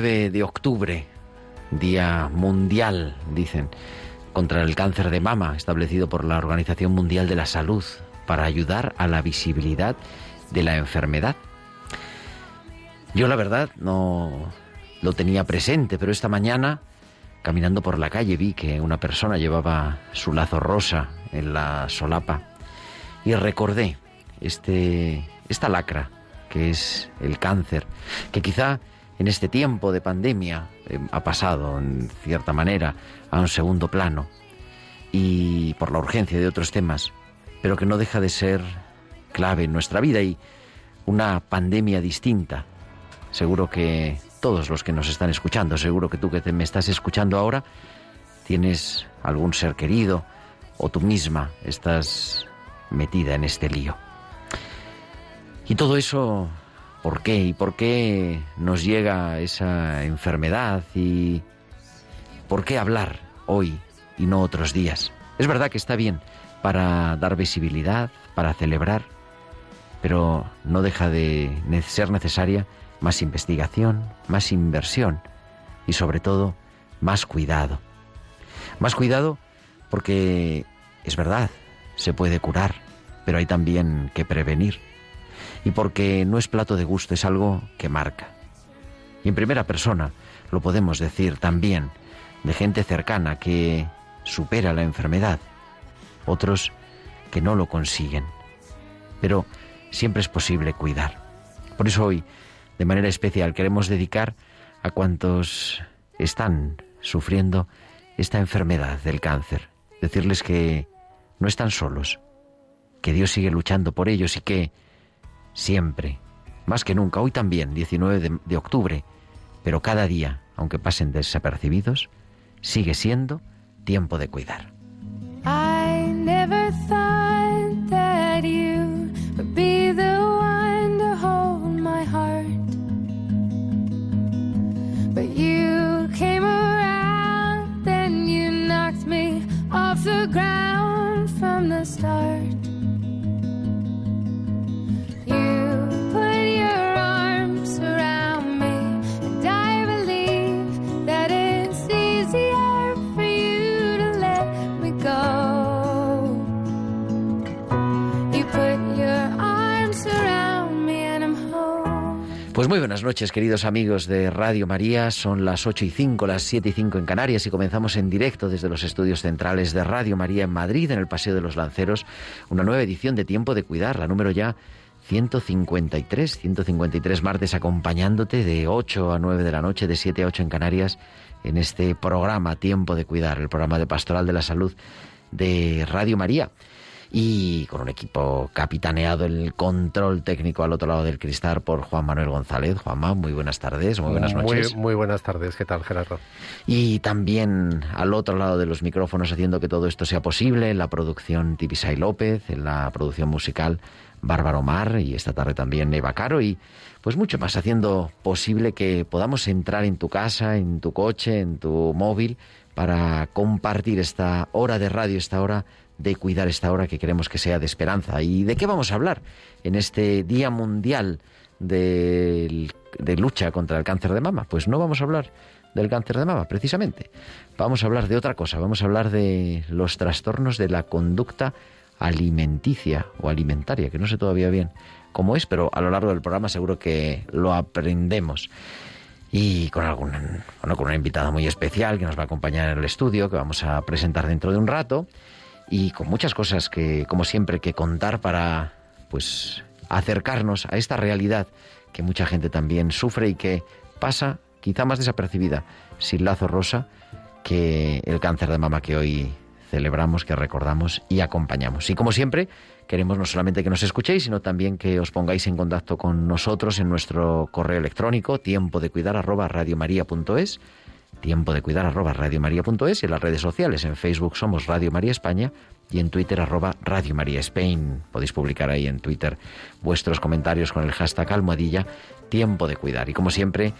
19 de octubre, Día Mundial, dicen, contra el cáncer de mama, establecido por la Organización Mundial de la Salud, para ayudar a la visibilidad de la enfermedad. Yo la verdad no lo tenía presente, pero esta mañana, caminando por la calle, vi que una persona llevaba su lazo rosa en la solapa y recordé este, esta lacra que es el cáncer, que quizá en este tiempo de pandemia eh, ha pasado, en cierta manera, a un segundo plano y por la urgencia de otros temas, pero que no deja de ser clave en nuestra vida y una pandemia distinta. Seguro que todos los que nos están escuchando, seguro que tú que te me estás escuchando ahora, tienes algún ser querido o tú misma estás metida en este lío. Y todo eso, ¿por qué? ¿Y por qué nos llega esa enfermedad? ¿Y por qué hablar hoy y no otros días? Es verdad que está bien para dar visibilidad, para celebrar, pero no deja de ser necesaria más investigación, más inversión y sobre todo más cuidado. Más cuidado porque es verdad, se puede curar, pero hay también que prevenir. Y porque no es plato de gusto, es algo que marca. Y en primera persona lo podemos decir también de gente cercana que supera la enfermedad, otros que no lo consiguen. Pero siempre es posible cuidar. Por eso hoy, de manera especial, queremos dedicar a cuantos están sufriendo esta enfermedad del cáncer. Decirles que no están solos, que Dios sigue luchando por ellos y que siempre, más que nunca, hoy también, 19 de, de octubre, pero cada día, aunque pasen desapercibidos, sigue siendo tiempo de cuidar. Pues muy buenas noches, queridos amigos de Radio María. Son las 8 y 5, las 7 y 5 en Canarias y comenzamos en directo desde los estudios centrales de Radio María en Madrid, en el Paseo de los Lanceros, una nueva edición de Tiempo de Cuidar, la número ya 153, 153 martes acompañándote de 8 a 9 de la noche, de 7 a 8 en Canarias, en este programa Tiempo de Cuidar, el programa de Pastoral de la Salud de Radio María y con un equipo capitaneado en el control técnico al otro lado del cristal por Juan Manuel González. Juanma, muy buenas tardes, muy buenas noches. Muy, muy buenas tardes, ¿qué tal, Gerardo? Y también al otro lado de los micrófonos haciendo que todo esto sea posible, en la producción Tibisay López, en la producción musical Bárbaro Mar y esta tarde también Eva Caro y pues mucho más haciendo posible que podamos entrar en tu casa, en tu coche, en tu móvil para compartir esta hora de radio, esta hora de cuidar, esta hora que queremos que sea de esperanza. ¿Y de qué vamos a hablar en este Día Mundial de lucha contra el cáncer de mama. Pues no vamos a hablar del cáncer de mama, precisamente. Vamos a hablar de otra cosa, vamos a hablar de los trastornos de la conducta alimenticia o alimentaria, que no sé todavía bien cómo es, pero a lo largo del programa seguro que lo aprendemos. Y con algún, bueno, con una invitada muy especial que nos va a acompañar en el estudio, que vamos a presentar dentro de un rato, y con muchas cosas que, como siempre, que contar para, pues, acercarnos a esta realidad que mucha gente también sufre y que pasa quizá más desapercibida, sin lazo rosa, que el cáncer de mama que hoy celebramos, que recordamos y acompañamos. Y como siempre, queremos no solamente que nos escuchéis, sino también que os pongáis en contacto con nosotros en nuestro correo electrónico, tiempo de cuidar arroba radiomaria.es, tiempo de cuidar arroba radiomaria.es y en las redes sociales. En Facebook somos Radio María España y en Twitter arroba Radio María Spain. Podéis publicar ahí en Twitter vuestros comentarios con el hashtag almohadilla tiempo de cuidar. Y como siempre,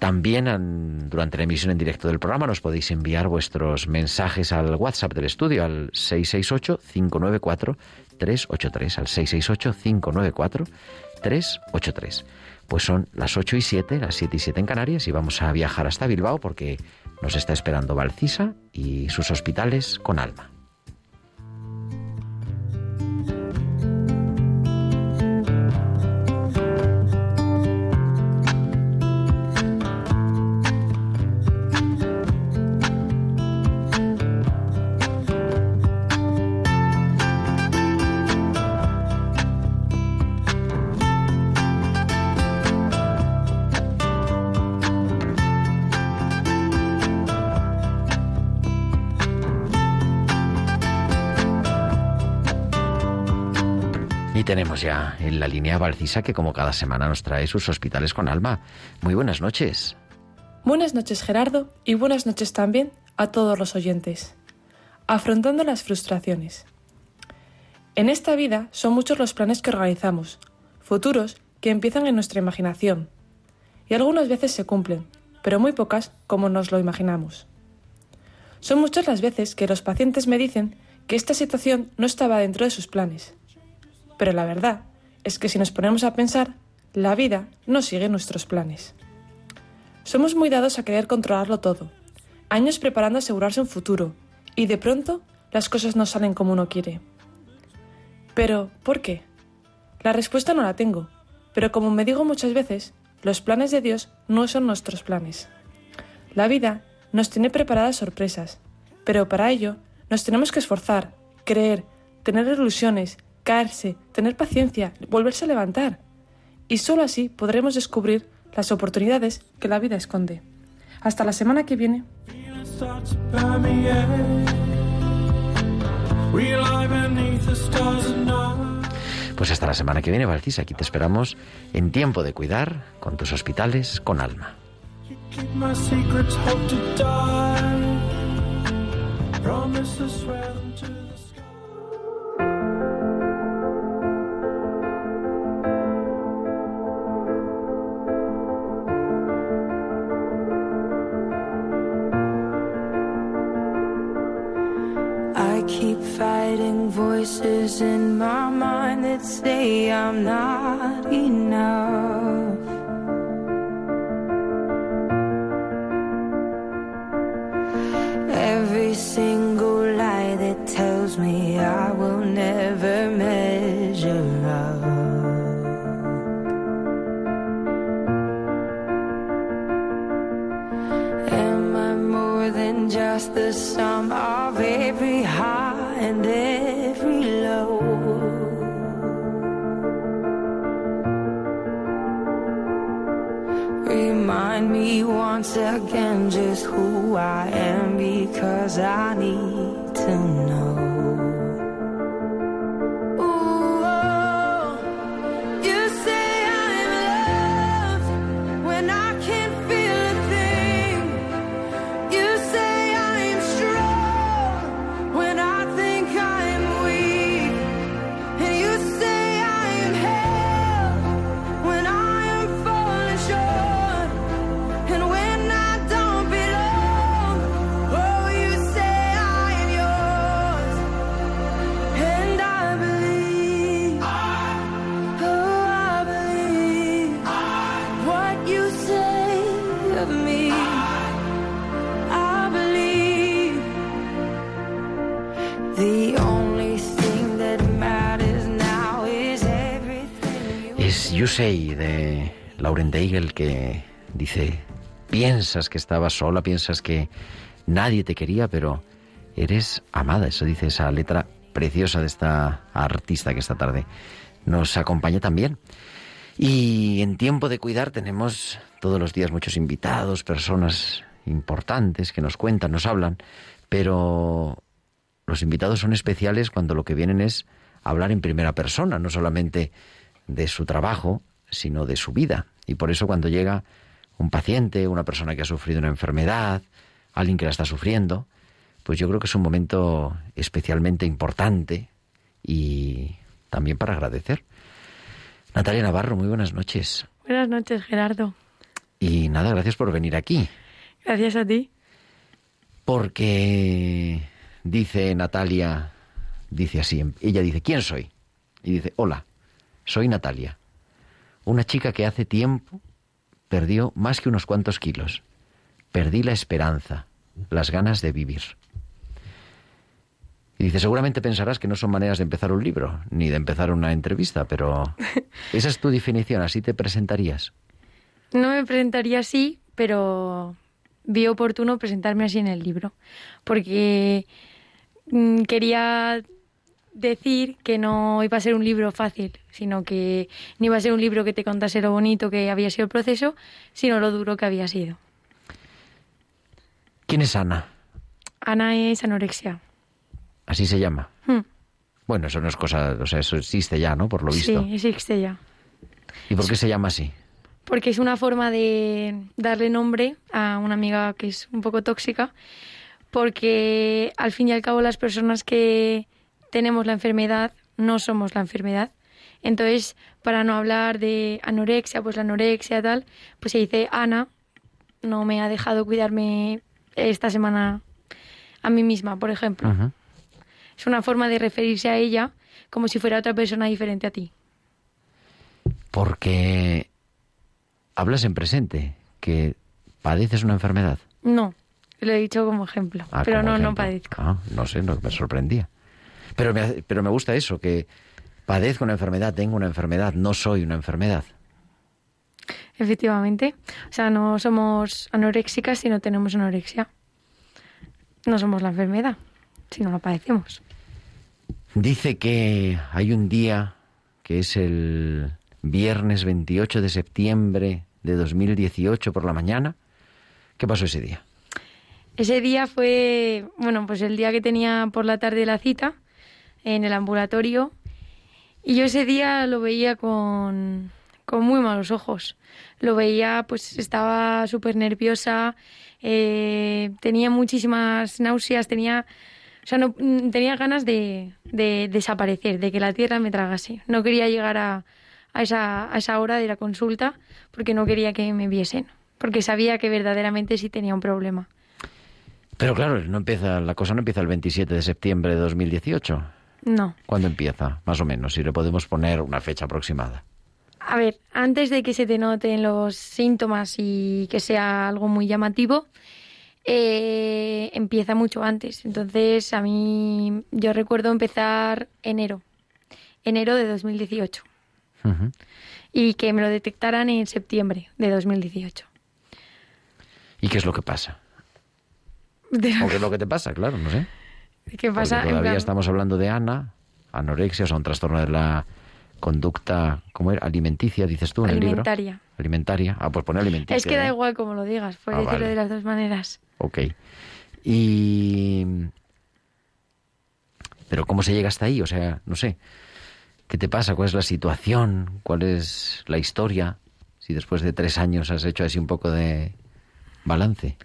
también durante la emisión en directo del programa nos podéis enviar vuestros mensajes al WhatsApp del estudio al 668-594-383, al 668-594-383. Pues son las 8 y 7, las 7 y 7 en Canarias y vamos a viajar hasta Bilbao porque nos está esperando Valcisa y sus hospitales con alma. Tenemos ya en la línea Valcisa que como cada semana nos trae sus hospitales con alma. Muy buenas noches. Buenas noches Gerardo y buenas noches también a todos los oyentes. Afrontando las frustraciones. En esta vida son muchos los planes que organizamos, futuros que empiezan en nuestra imaginación. Y algunas veces se cumplen, pero muy pocas como nos lo imaginamos. Son muchas las veces que los pacientes me dicen que esta situación no estaba dentro de sus planes pero la verdad es que si nos ponemos a pensar, la vida no sigue nuestros planes. Somos muy dados a querer controlarlo todo, años preparando asegurarse un futuro, y de pronto las cosas no salen como uno quiere. Pero, ¿por qué? La respuesta no la tengo, pero como me digo muchas veces, los planes de Dios no son nuestros planes. La vida nos tiene preparadas sorpresas, pero para ello nos tenemos que esforzar, creer, tener ilusiones caerse, tener paciencia, volverse a levantar. Y solo así podremos descubrir las oportunidades que la vida esconde. Hasta la semana que viene. Pues hasta la semana que viene, Valcis. Aquí te esperamos en tiempo de cuidar con tus hospitales con alma. Say I'm not De Lauren Daigle que dice, piensas que estabas sola, piensas que nadie te quería, pero eres amada. Eso dice esa letra preciosa de esta artista que esta tarde nos acompaña también. Y en tiempo de cuidar tenemos todos los días muchos invitados, personas importantes que nos cuentan, nos hablan, pero los invitados son especiales cuando lo que vienen es hablar en primera persona, no solamente de su trabajo, sino de su vida. Y por eso cuando llega un paciente, una persona que ha sufrido una enfermedad, alguien que la está sufriendo, pues yo creo que es un momento especialmente importante y también para agradecer. Natalia Navarro, muy buenas noches. Buenas noches, Gerardo. Y nada, gracias por venir aquí. Gracias a ti. Porque dice Natalia, dice así, ella dice, ¿quién soy? Y dice, hola, soy Natalia, una chica que hace tiempo perdió más que unos cuantos kilos. Perdí la esperanza, las ganas de vivir. Y dice, seguramente pensarás que no son maneras de empezar un libro, ni de empezar una entrevista, pero esa es tu definición, así te presentarías. No me presentaría así, pero vi oportuno presentarme así en el libro, porque mm, quería decir que no iba a ser un libro fácil, sino que no iba a ser un libro que te contase lo bonito que había sido el proceso, sino lo duro que había sido. ¿Quién es Ana? Ana es anorexia. Así se llama. Hmm. Bueno, eso no es cosa, o sea, eso existe ya, ¿no? Por lo visto. Sí, existe ya. ¿Y por qué se llama así? Porque es una forma de darle nombre a una amiga que es un poco tóxica, porque al fin y al cabo las personas que tenemos la enfermedad no somos la enfermedad. Entonces, para no hablar de anorexia, pues la anorexia tal, pues se dice Ana no me ha dejado cuidarme esta semana a mí misma, por ejemplo. Es una forma de referirse a ella como si fuera otra persona diferente a ti. Porque hablas en presente, que padeces una enfermedad. No, lo he dicho como ejemplo, Ah, pero como no, no padezco. Ah, no sé, no, me sorprendía. Pero me, pero me gusta eso, que padezco una enfermedad, tengo una enfermedad, no soy una enfermedad. Efectivamente. O sea, no somos anoréxicas si no tenemos anorexia. No somos la enfermedad, si no la padecemos. Dice que hay un día que es el viernes 28 de septiembre de 2018 por la mañana. ¿Qué pasó ese día? Ese día fue, bueno, pues el día que tenía por la tarde la cita en el ambulatorio y yo ese día lo veía con, con muy malos ojos. Lo veía, pues estaba súper nerviosa, eh, tenía muchísimas náuseas, tenía, o sea, no, mm, tenía ganas de, de desaparecer, de que la tierra me tragase. No quería llegar a, a, esa, a esa hora de la consulta porque no quería que me viesen, porque sabía que verdaderamente sí tenía un problema. Pero claro, no empieza, la cosa no empieza el 27 de septiembre de 2018. No. ¿Cuándo empieza? Más o menos, si le podemos poner una fecha aproximada. A ver, antes de que se te noten los síntomas y que sea algo muy llamativo, eh, empieza mucho antes. Entonces, a mí, yo recuerdo empezar enero, enero de 2018, Ujú. y que me lo detectaran en septiembre de 2018. ¿Y qué es lo que pasa? De- ¿O qué es lo que te pasa? Claro, no sé. ¿Qué pasa? Porque todavía plan- estamos hablando de Ana, anorexia, o sea, un trastorno de la conducta, ¿cómo era? Alimenticia, dices tú en el libro. Alimentaria. Alimentaria. Ah, pues pone alimenticia. Es que da ¿eh? igual como lo digas, puedes Ah, decirlo vale. de las dos maneras. Ok. Y... Pero ¿cómo se llega hasta ahí? O sea, no sé. ¿Qué te pasa? ¿Cuál es la situación? ¿Cuál es la historia? Si después de tres años has hecho así un poco de balance.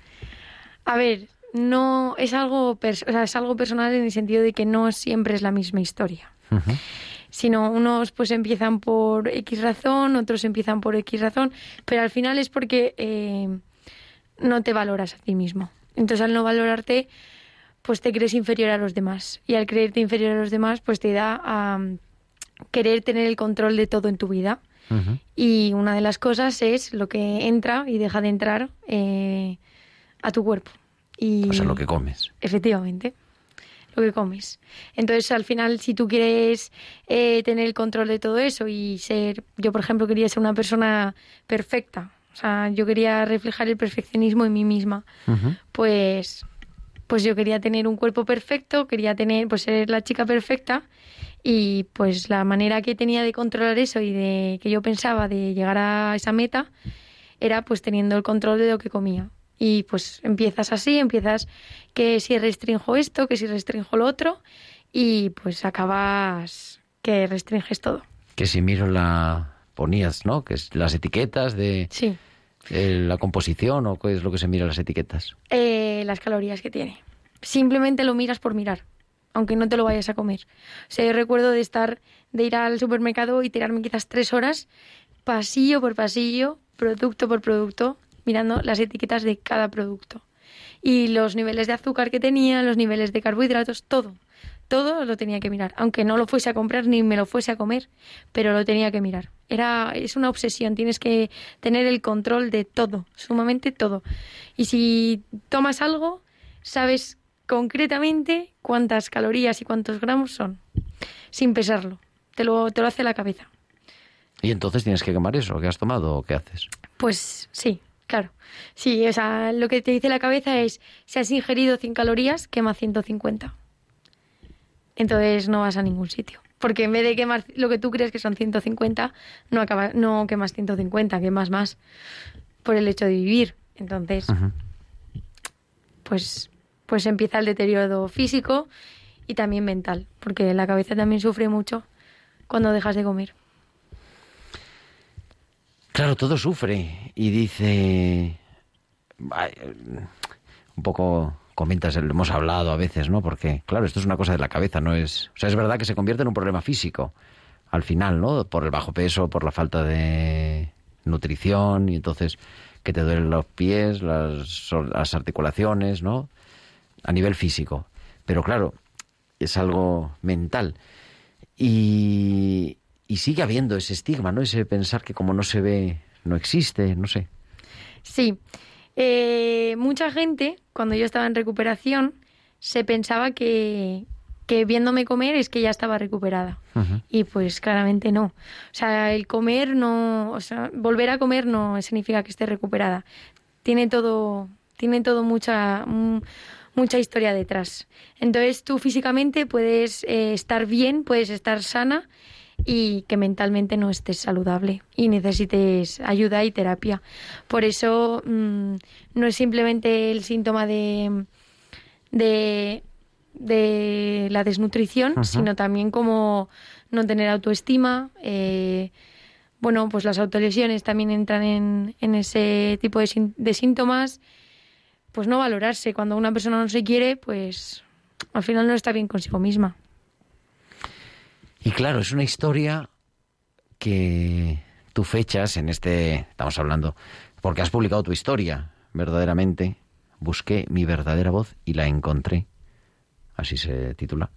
A ver, no es algo, pers- o sea, es algo personal en el sentido de que no siempre es la misma historia. Sino unos pues empiezan por X razón, otros empiezan por X razón, pero al final es porque eh, no te valoras a ti mismo. Entonces al no valorarte, pues te crees inferior a los demás. Y al creerte inferior a los demás, pues te da a mm, querer tener el control de todo en tu vida. Y una de las cosas es lo que entra y deja de entrar eh, a tu cuerpo. Y O sea, lo que comes. Efectivamente. lo que comes. Entonces, al final, si tú quieres eh, tener el control de todo eso y ser, yo por ejemplo quería ser una persona perfecta, o sea, yo quería reflejar el perfeccionismo en mí misma, pues, pues yo quería tener un cuerpo perfecto, quería tener, pues ser la chica perfecta y pues la manera que tenía de controlar eso y de que yo pensaba de llegar a esa meta era pues teniendo el control de lo que comía. Y pues empiezas así, empiezas que si restringo esto, que si restringo lo otro, y pues acabas que restringes todo. Que si miro la ponías, ¿no? Que es las etiquetas de Sí. eh, la composición o qué es lo que se mira en las etiquetas. Eh, las calorías que tiene. Simplemente lo miras por mirar, aunque no te lo vayas a comer. O sea, yo recuerdo de estar, de ir al supermercado y tirarme quizás tres horas, pasillo por pasillo, producto por producto, mirando las etiquetas de cada producto. Y los niveles de azúcar que tenía, los niveles de carbohidratos, todo. Todo lo tenía que mirar, aunque no lo fuese a comprar ni me lo fuese a comer, pero lo tenía que mirar. Era es una obsesión, tienes que tener el control de todo, sumamente todo. Y si tomas algo, sabes concretamente cuántas calorías y cuántos gramos son, sin pesarlo. Te lo, te lo hace la cabeza. Y entonces tienes que quemar eso que has tomado o qué haces. Pues sí, claro. Sí, o sea, lo que te dice la cabeza es, si has ingerido 100 calorías, quema 150. Entonces no vas a ningún sitio. Porque en vez de quemar lo que tú crees que son 150, no, acaba, no quemas 150, quemas más por el hecho de vivir. Entonces, pues, pues empieza el deterioro físico y también mental, porque la cabeza también sufre mucho cuando dejas de comer. Claro, todo sufre y dice... Un poco comentas, hemos hablado a veces, ¿no? Porque, claro, esto es una cosa de la cabeza, no es... O sea, es verdad que se convierte en un problema físico al final, ¿no? Por el bajo peso, por la falta de nutrición y entonces que te duelen los pies, las articulaciones, ¿no? A nivel físico. Pero claro, es algo mental. Y, y sigue habiendo ese estigma, ¿no? Ese pensar que como no se ve, no existe, no sé. Sí. Eh, mucha gente, cuando yo estaba en recuperación, se pensaba que, que viéndome comer es que ya estaba recuperada. Y pues claramente no. O sea, el comer no, o sea, volver a comer no significa que esté recuperada. Tiene todo, tiene todo mucha, mm, mucha historia detrás. Entonces tú físicamente puedes eh, estar bien, puedes estar sana y que mentalmente no estés saludable y necesites ayuda y terapia. Por eso mm, no es simplemente el síntoma de, de, de la desnutrición, Ajá. sino también como no tener autoestima. eh, bueno, pues las autolesiones también entran en, en ese tipo de, de síntomas. Pues no valorarse. Cuando una persona no se quiere, pues al final no está bien consigo misma. Y claro, es una historia que tú fechas en este, estamos hablando, porque has publicado tu historia, verdaderamente. Busqué mi verdadera voz y la encontré. Así se titula.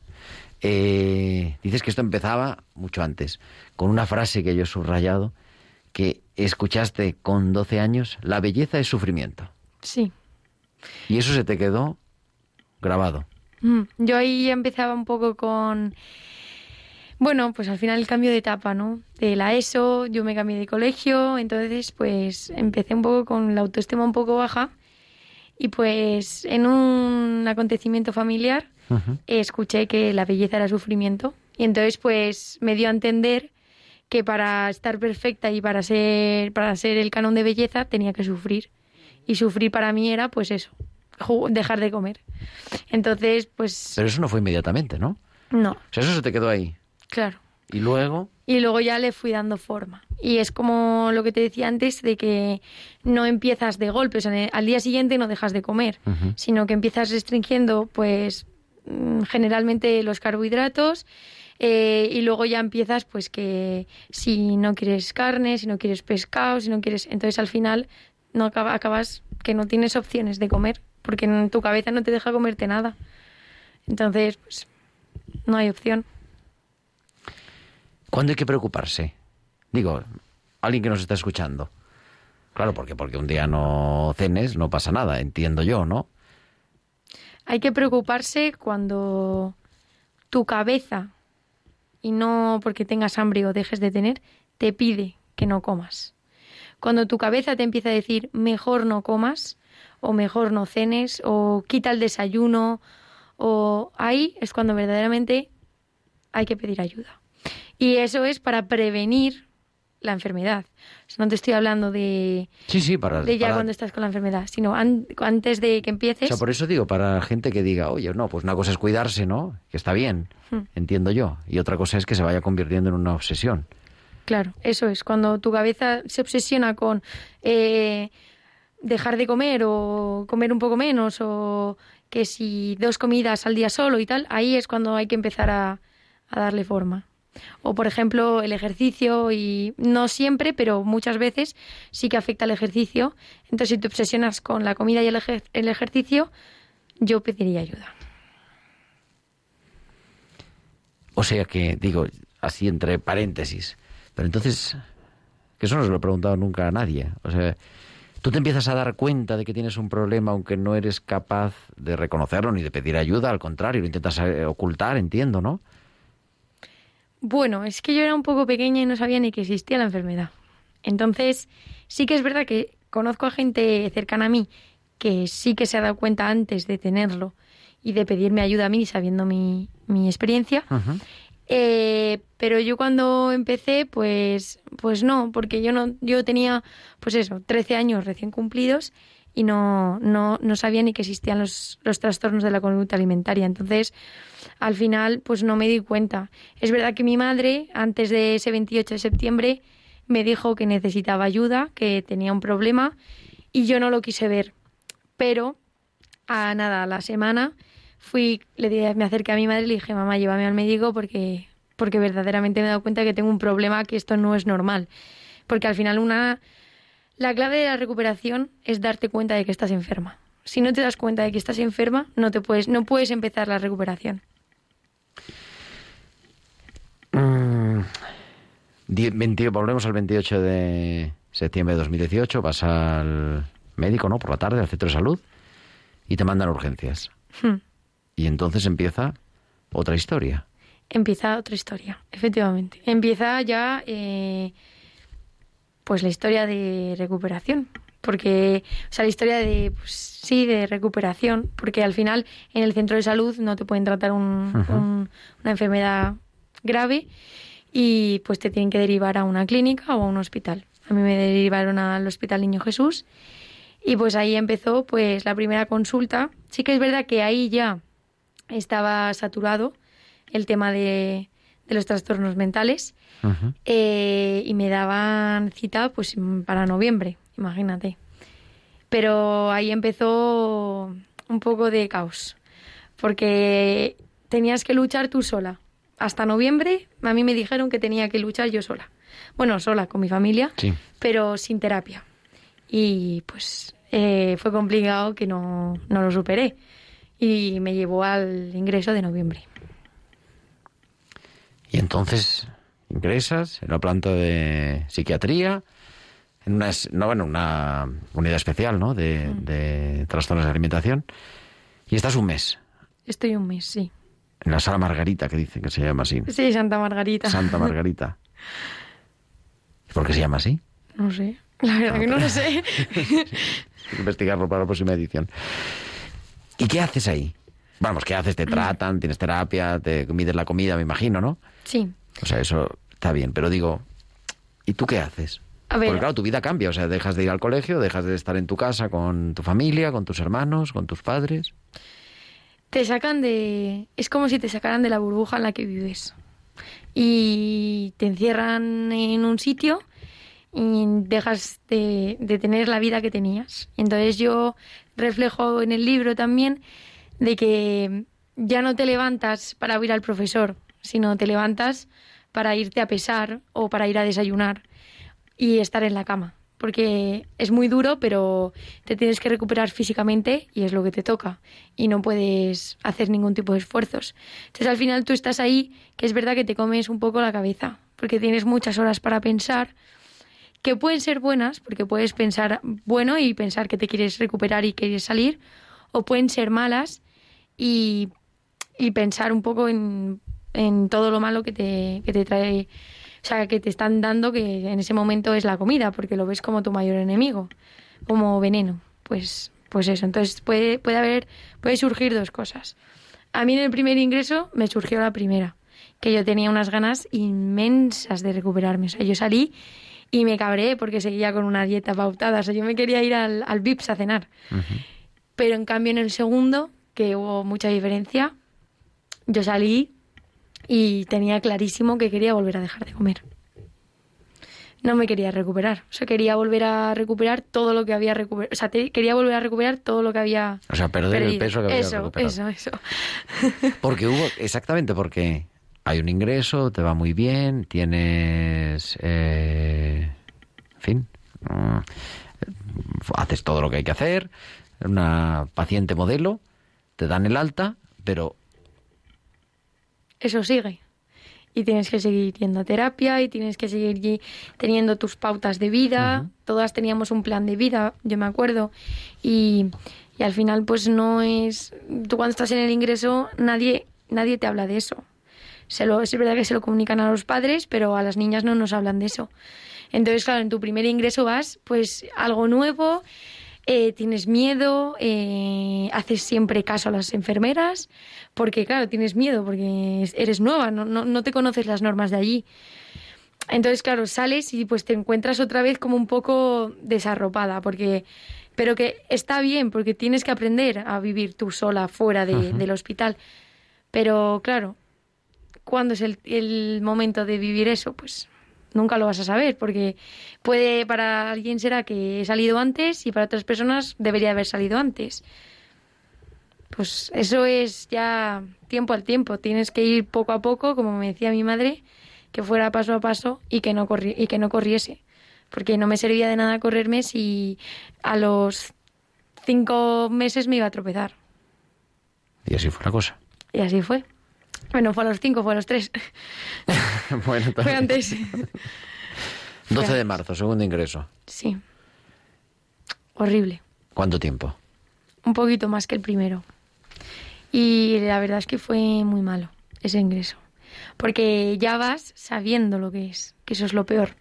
Eh, dices que esto empezaba mucho antes, con una frase que yo he subrayado, que escuchaste con 12 años, la belleza es sufrimiento. Sí. Y eso se te quedó grabado. Mm, Yo ahí empezaba un poco con... Bueno, pues al final el cambio de etapa, ¿no? De la ESO, yo me cambié de colegio, entonces pues empecé un poco con la autoestima un poco baja y pues en un acontecimiento familiar escuché que la belleza era sufrimiento y entonces pues me dio a entender que para estar perfecta y para ser para ser el canon de belleza tenía que sufrir y sufrir para mí era pues eso dejar de comer entonces pues Pero eso no fue inmediatamente, ¿no? no O sea, eso se te quedó ahí. Claro Y luego, y luego ya le fui dando forma. Y es como lo que te decía antes, de que no empiezas de golpe, o sea, al día siguiente no dejas de comer, sino que empiezas restringiendo, pues, mm, generalmente los carbohidratos, eh, y luego ya empiezas, pues, que si no quieres carne, si no quieres pescado, si no quieres... Entonces, al final, no acaba- acabas que no tienes opciones de comer, porque en tu cabeza no te deja comerte nada. Entonces, pues, no hay opción. ¿Cuándo hay que preocuparse? Digo, alguien que nos está escuchando. Claro, porque porque un día no cenes no pasa nada, entiendo yo, ¿no? hay que preocuparse cuando tu cabeza, y no porque tengas hambre o dejes de tener, te pide que no comas. Cuando tu cabeza te empieza a decir mejor no comas, o mejor no cenes, o quita el desayuno, o ahí es cuando verdaderamente hay que pedir ayuda. Y eso es para prevenir la enfermedad. O sea, no te estoy hablando de, Sí, sí, para... de ya para- cuando estás con la enfermedad, sino an- antes de que O empieces. sea, por eso digo, para gente que diga, oye, no, pues una cosa es cuidarse, ¿no? Que está bien, Hmm. entiendo yo. Y otra cosa es que se vaya convirtiendo en una obsesión. Claro, eso es. Cuando tu cabeza se obsesiona con eh, dejar de comer o comer un poco menos o que si dos comidas al día solo y tal, ahí es cuando hay que empezar a, a darle forma. O, por ejemplo, el ejercicio y no siempre, pero muchas veces sí que afecta el ejercicio. Entonces, si te obsesionas con la comida y el, ejer- el ejercicio, yo pediría ayuda. O sea que, digo, así entre paréntesis. Pero entonces, que eso no se lo he preguntado nunca a nadie. O sea, tú te empiezas a dar cuenta de que tienes un problema aunque no eres capaz de reconocerlo ni de pedir ayuda, al contrario, lo intentas eh, ocultar, entiendo, ¿no? Bueno, es que yo era un poco pequeña y no sabía ni que existía la enfermedad. Entonces, sí que es verdad que conozco a gente cercana a mí que sí que se ha dado cuenta antes de tenerlo y de pedirme ayuda a mí sabiendo mi, mi experiencia. Eh, pero yo cuando empecé, pues, pues no, porque yo no, yo tenía, pues eso, 13 años recién cumplidos y no, no, no sabía ni que existían los, los trastornos de la conducta alimentaria. Entonces, al final, pues no me di cuenta. Es verdad que mi madre, antes de ese 28 de septiembre, me dijo que necesitaba ayuda, que tenía un problema y yo no lo quise ver. Pero, a nada, a la semana fui, le di- me acerqué a mi madre y le dije, mamá, llévame al médico porque, porque verdaderamente me he dado cuenta que tengo un problema, que esto no es normal. Porque al final una, la clave de la recuperación es darte cuenta de que estás enferma. Si no te das cuenta de que estás enferma, no te puedes, no puedes empezar la recuperación. Mm, die- 20 volvemos al 28 de septiembre de 2018, vas al médico, ¿no? Por la tarde, al centro de salud, y te mandan a urgencias. Hmm. Y entonces empieza otra historia. Empieza otra historia, efectivamente. Empieza ya, eh, pues la historia de recuperación, porque, o sea, la historia de, pues, sí, de recuperación, porque al final en el centro de salud no te pueden tratar un- un- una enfermedad grave y pues te tienen que derivar a una clínica o a un hospital. A mí me derivaron al Hospital Niño Jesús y pues ahí empezó pues la primera consulta. Sí que es verdad que ahí ya estaba saturado el tema de, de los trastornos mentales Eh, y me daban cita pues para noviembre, imagínate. Pero ahí empezó un poco de caos, porque tenías que luchar tú sola. Hasta noviembre a mí me dijeron que tenía que luchar yo sola. Bueno, sola con mi familia, Sí. pero sin terapia. Y pues eh, fue complicado que no, no lo superé. Y me llevó al ingreso de noviembre. Y entonces ingresas en la planta de psiquiatría, en una, no, bueno, una unidad especial, ¿no? De, Mm. de trastornos de alimentación. Y estás un mes Estoy un mes, sí. en la sala Margarita, que dicen que se llama así. Sí, Santa Margarita. Santa Margarita. ¿Y por qué se llama así? No sé. La verdad que no lo sé. Investigarlo para la próxima edición. ¿Y qué haces ahí? Vamos, ¿qué haces? Te tratan, tienes terapia, te mides la comida, me imagino, ¿no? Sí. O sea, eso está bien, pero digo, ¿y tú qué haces? A ver. Porque claro, tu vida cambia, o sea, dejas de ir al colegio, dejas de estar en tu casa con tu familia, con tus hermanos, con tus padres. Te sacan de... Es como si te sacaran de la burbuja en la que vives. Y te encierran en un sitio y dejas de, de tener la vida que tenías. Entonces yo reflejo en el libro también de que ya no te levantas para ir al profesor, sino te levantas para irte a pesar o para ir a desayunar y estar en la cama. Porque es muy duro, pero te tienes que recuperar físicamente y es lo que te toca. Y no puedes hacer ningún tipo de esfuerzos. Entonces al final tú estás ahí, que es verdad que te comes un poco la cabeza, porque tienes muchas horas para pensar, que pueden ser buenas, porque puedes pensar bueno y pensar que te quieres recuperar y quieres salir, o pueden ser malas y, y pensar un poco en, en todo lo malo que te, que te trae, o sea, que te están dando, que en ese momento es la comida, porque lo ves como tu mayor enemigo, como veneno. Pues, pues eso, entonces puede, puede haber, puede surgir dos cosas. A mí en el primer ingreso me surgió la primera, que yo tenía unas ganas inmensas de recuperarme. O sea, yo salí y me cabré porque seguía con una dieta pautada. O sea, yo me quería ir al, al VIPS a cenar. Pero en cambio en el segundo, que hubo mucha diferencia, yo salí y tenía clarísimo que quería volver a dejar de comer. No me quería recuperar, o sea, quería volver a recuperar todo lo que había recuperado, o sea, quería volver a recuperar todo lo que había O sea, perder el perdido. peso que había eso, recuperado. Eso, eso, Porque hubo, exactamente, porque hay un ingreso, te va muy bien, tienes, eh, en fin, mm, haces todo lo que hay que hacer, una paciente modelo, te dan el alta, pero eso sigue. Y tienes que seguir yendo a terapia y tienes que seguir teniendo tus pautas de vida. Todas teníamos un plan de vida, yo me acuerdo. Y, y al final, pues no es. Tú cuando estás en el ingreso, nadie, nadie te habla de eso. Se lo, es verdad que se lo comunican a los padres, pero a las niñas no nos hablan de eso. Entonces, claro, en tu primer ingreso vas, pues algo nuevo, eh, tienes miedo, eh, haces siempre caso a las enfermeras, porque claro, tienes miedo, porque eres nueva, no, no, no te conoces las normas de allí. Entonces, claro, sales y pues te encuentras otra vez como un poco desarropada, porque pero que está bien, porque tienes que aprender a vivir tú sola fuera de- del hospital. Pero claro, ¿cuándo es el, el momento de vivir eso? Pues nunca lo vas a saber, porque puede para alguien será que he salido antes y para otras personas debería haber salido antes. Pues eso es ya tiempo al tiempo. Tienes que ir poco a poco, como me decía mi madre, que fuera paso a paso y que no corri y que no corriese, porque no me servía de nada correrme si a los cinco meses me iba a tropezar. y así fue la cosa. Y así fue. Bueno, fue a los cinco, fue a los tres. bueno, fue antes. 12 de marzo, segundo ingreso. Sí. Horrible. ¿Cuánto tiempo? Un poquito más que el primero. Y la verdad es que fue muy malo ese ingreso. Porque ya vas sabiendo lo que es, que eso es lo peor.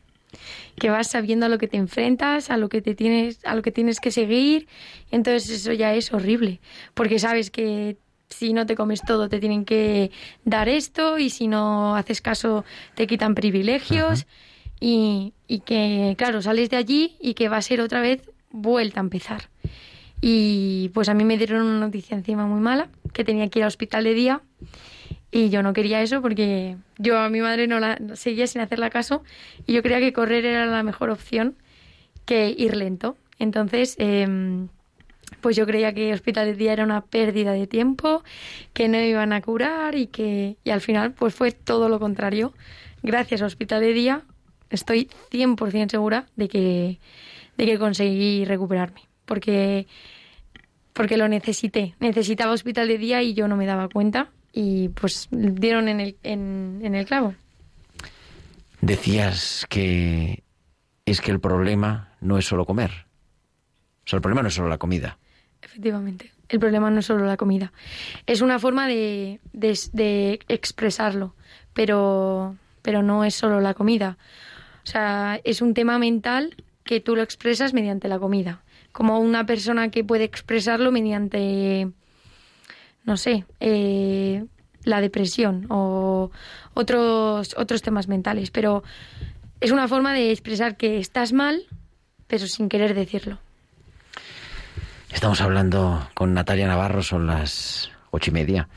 Que vas sabiendo a lo que te enfrentas, a lo que te tienes, a lo que tienes que seguir. Entonces eso ya es horrible. Porque sabes que si no te comes todo te tienen que dar esto y si no haces caso te quitan privilegios. y, y que, claro, sales de allí y que va a ser otra vez vuelta a empezar. Y pues a mí me dieron una noticia encima muy mala, que tenía que ir al hospital de día. Y yo no quería eso porque yo a mi madre no la seguía sin hacerla caso y yo creía que correr era la mejor opción que ir lento. Entonces, em, pues yo creía que hospital de día era una pérdida de tiempo, que no iban a curar y que y al final pues fue todo lo contrario. Gracias a hospital de día estoy 100% segura de que de que conseguí recuperarme, porque porque lo necesité. Necesitaba hospital de día y yo no me daba cuenta y pues dieron en el en, en el clavo. Decías que es que el problema no es solo comer. O sea, el problema no es solo la comida. Efectivamente. El problema no es solo la comida. Es una forma de, de, de expresarlo, pero, pero no es solo la comida. O sea, es un tema mental que tú lo expresas mediante la comida. Como una persona que puede expresarlo mediante, no sé, eh, la depresión o otros, otros temas mentales. Pero es una forma de expresar que estás mal, pero sin querer decirlo. Estamos hablando con Natalia Navarro, son las ocho y media.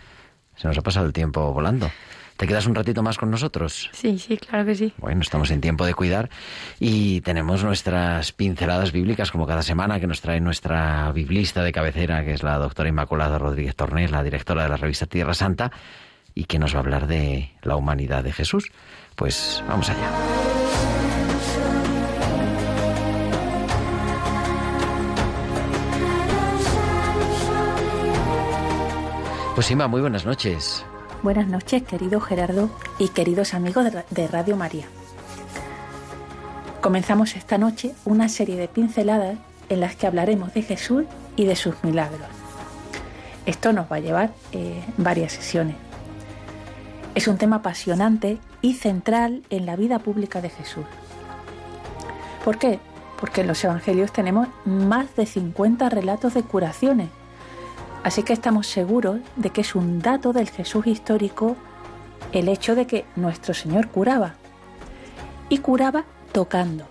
Se nos ha pasado el tiempo volando. ¿Te quedas un ratito más con nosotros? Sí, sí, claro que sí. Bueno, estamos en tiempo de cuidar y tenemos nuestras pinceladas bíblicas como cada semana que nos trae nuestra biblista de cabecera, que es la doctora Inmaculada Rodríguez Tornés, la directora de la revista Tierra Santa, y que nos va a hablar de la humanidad de Jesús. Pues vamos allá. Pues Inma, muy buenas noches. Buenas noches, querido Gerardo y queridos amigos de Radio María. Comenzamos esta noche una serie de pinceladas en las que hablaremos de Jesús y de sus milagros. Esto nos va a llevar eh, varias sesiones. Es un tema apasionante y central en la vida pública de Jesús. ¿Por qué? Porque en los evangelios tenemos más de 50 relatos de curaciones. Así que estamos seguros de que es un dato del Jesús histórico el hecho de que nuestro Señor curaba. Y curaba tocando.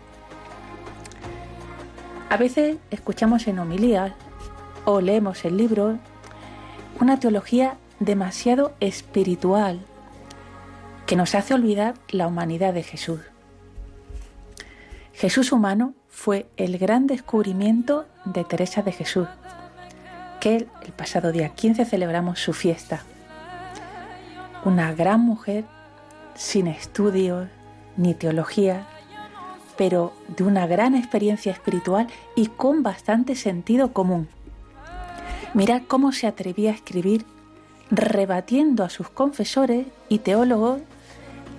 A veces escuchamos en homilías o leemos en libros una teología demasiado espiritual que nos hace olvidar la humanidad de Jesús. Jesús humano fue el gran descubrimiento de Teresa de Jesús, que el pasado día 15 celebramos su fiesta. Una gran mujer sin estudios ni teología, pero de una gran experiencia espiritual y con bastante sentido común. Mira cómo se atrevía a escribir rebatiendo a sus confesores y teólogos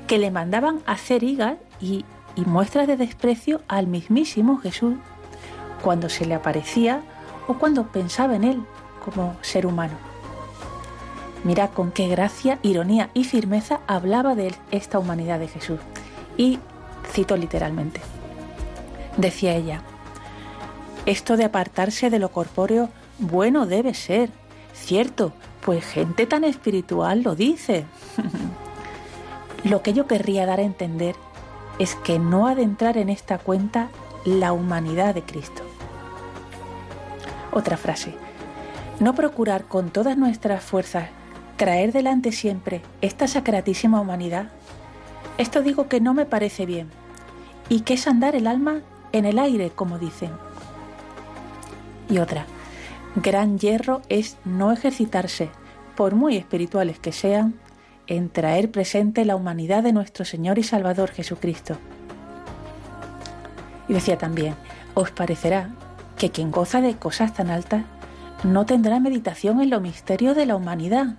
que le mandaban hacer higas y, y muestras de desprecio al mismísimo Jesús cuando se le aparecía o cuando pensaba en él como ser humano. Mira con qué gracia, ironía y firmeza hablaba de esta humanidad de Jesús. Y cito literalmente. Decía ella, esto de apartarse de lo corpóreo, bueno debe ser, cierto, pues gente tan espiritual lo dice. lo que yo querría dar a entender es que no ha de entrar en esta cuenta la humanidad de Cristo. Otra frase, no procurar con todas nuestras fuerzas traer delante siempre esta sacratísima humanidad, esto digo que no me parece bien y que es andar el alma en el aire, como dicen. Y otra, gran hierro es no ejercitarse, por muy espirituales que sean, en traer presente la humanidad de nuestro Señor y Salvador Jesucristo. Y decía también, os parecerá que quien goza de cosas tan altas no tendrá meditación en lo misterio de la humanidad.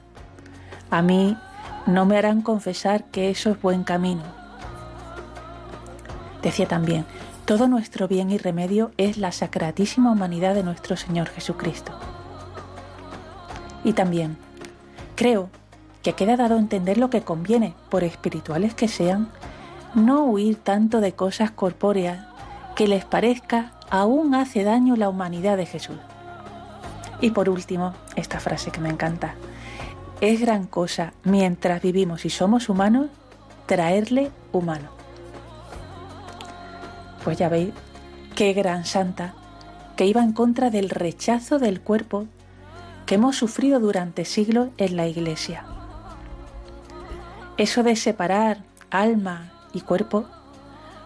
A mí no me harán confesar que eso es buen camino. Decía también, todo nuestro bien y remedio es la sacratísima humanidad de nuestro Señor Jesucristo. Y también, creo que queda dado entender lo que conviene, por espirituales que sean, no huir tanto de cosas corpóreas que les parezca aún hace daño la humanidad de Jesús. Y por último, esta frase que me encanta. Es gran cosa, mientras vivimos y somos humanos, traerle humano. Pues ya veis qué gran santa que iba en contra del rechazo del cuerpo que hemos sufrido durante siglos en la Iglesia. Eso de separar alma y cuerpo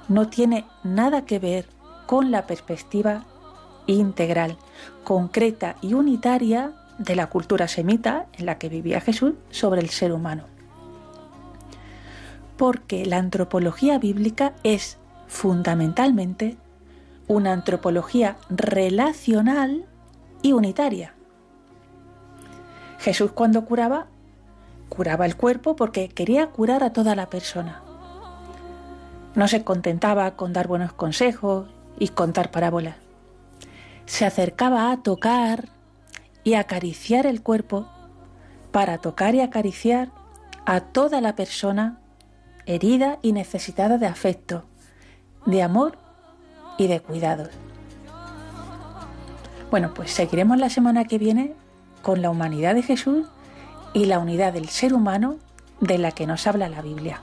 no tiene nada que ver con la perspectiva integral, concreta y unitaria de la cultura semita en la que vivía Jesús sobre el ser humano. Porque la antropología bíblica es fundamentalmente una antropología relacional y unitaria. Jesús cuando curaba, curaba el cuerpo porque quería curar a toda la persona. No se contentaba con dar buenos consejos y contar parábolas. Se acercaba a tocar y acariciar el cuerpo para tocar y acariciar a toda la persona herida y necesitada de afecto, de amor y de cuidados. Bueno, pues seguiremos la semana que viene con la humanidad de Jesús y la unidad del ser humano de la que nos habla la Biblia.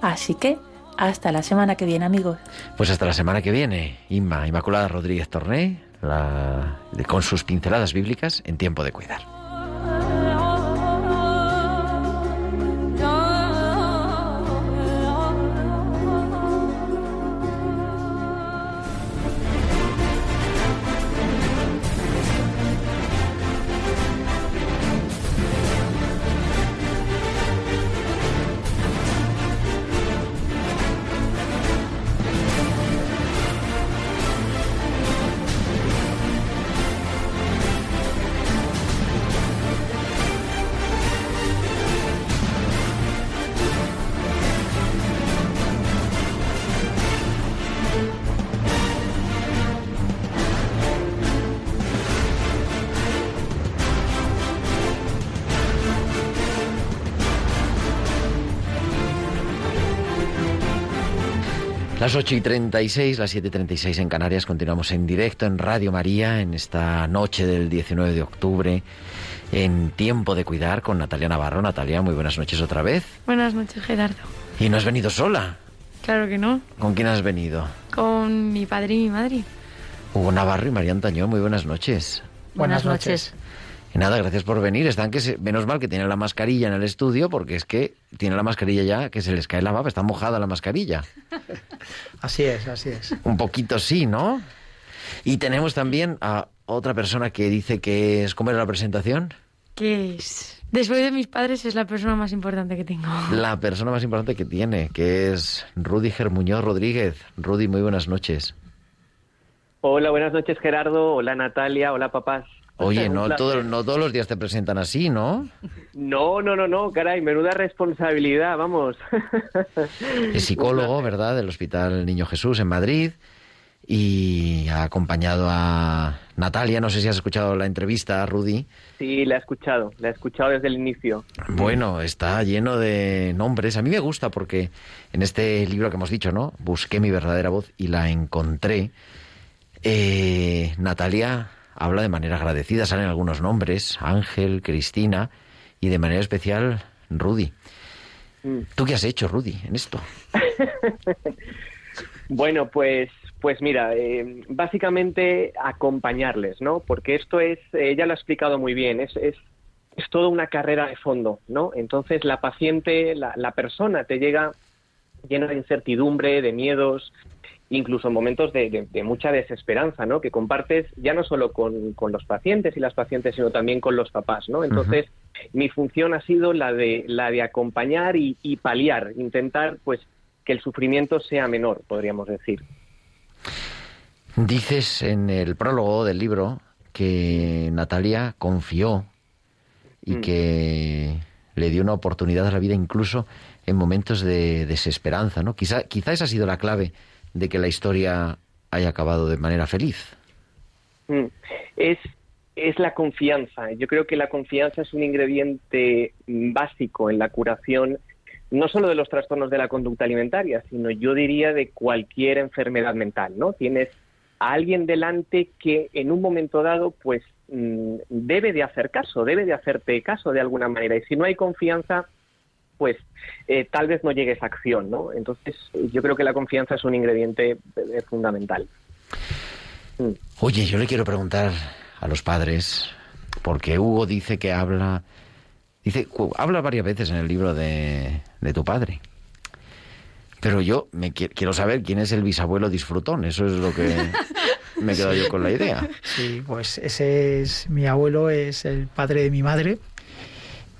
Así que hasta la semana que viene, amigos. Pues hasta la semana que viene, Inma, Inmaculada Rodríguez Torné, con sus pinceladas bíblicas en tiempo de cuidar. Las 8 y 36, las 7 y 36 en Canarias, continuamos en directo en Radio María en esta noche del 19 de octubre, en Tiempo de Cuidar con Natalia Navarro. Natalia, muy buenas noches otra vez. Buenas noches, Gerardo. ¿Y no has venido sola? Claro que no. ¿Con quién has venido? Con mi padre y mi madre. Hugo Navarro y María Antañón, muy buenas noches. Buenas noches. Nada, gracias por venir. Están que se- menos mal que tienen la mascarilla en el estudio, porque es que tienen la mascarilla ya que se les cae la baba, está mojada la mascarilla. Así es, así es. Un poquito sí, ¿no? Y tenemos también a otra persona que dice que es... ¿Cómo era la presentación? Que es... Después de mis padres es la persona más importante que tengo. La persona más importante que tiene, que es Rudiger Muñoz Rodríguez. Rudy, muy buenas noches. Hola, buenas noches Gerardo, hola Natalia, hola papás. Oye, no, todo- no todos los días te presentan así, ¿no? No, no, no, no, caray, menuda responsabilidad, vamos. Es psicólogo, ¿verdad?, del Hospital Niño Jesús en Madrid y ha acompañado a Natalia. No sé si has escuchado la entrevista, Rudy. Sí, la he escuchado, la he escuchado desde el inicio. Bueno, está lleno de nombres. A mí me gusta porque en este libro que hemos dicho, ¿no? Busqué mi verdadera voz y la encontré. Eh, Natalia habla de manera agradecida, salen algunos nombres, Ángel, Cristina y de manera especial Rudy. Mm. ¿Tú qué has hecho, Rudy, en esto? Bueno, pues, pues mira, eh, básicamente acompañarles, ¿no? Porque esto es, ella lo ha explicado muy bien, es, es, es toda una carrera de fondo, ¿no? Entonces la paciente, la, la persona te llega llena de incertidumbre, de miedos, incluso en momentos de, de- de mucha desesperanza, ¿no? Que compartes ya no solo con, con los pacientes y las pacientes, sino también con los papás, ¿no? Entonces, mi función ha sido la de, la de acompañar y, y paliar, intentar, pues, que el sufrimiento sea menor, podríamos decir. Dices en el prólogo del libro que Natalia confió y Mm. que le dio una oportunidad a la vida incluso en momentos de desesperanza, ¿no? Quizá, quizá esa ha sido la clave de que la historia haya acabado de manera feliz. Mm. Es, es la confianza. Yo creo que la confianza es un ingrediente básico en la curación, no solo de los trastornos de la conducta alimentaria, sino yo diría de cualquier enfermedad mental, ¿no? Tienes a alguien delante que en un momento dado, pues, mm, debe de hacer caso, debe de hacerte caso de alguna manera. Y si no hay confianza, pues eh, tal vez no llegue esa acción, ¿no? Entonces, yo creo que la confianza es un ingrediente eh, fundamental. Mm. Oye, yo le quiero preguntar a los padres, porque Hugo dice que habla, dice, habla varias veces en el libro de, de tu padre. Pero yo me qui- quiero saber quién es el bisabuelo disfrutón, eso es lo que me he quedado yo con la idea. Sí, pues ese es mi abuelo, es el padre de mi madre.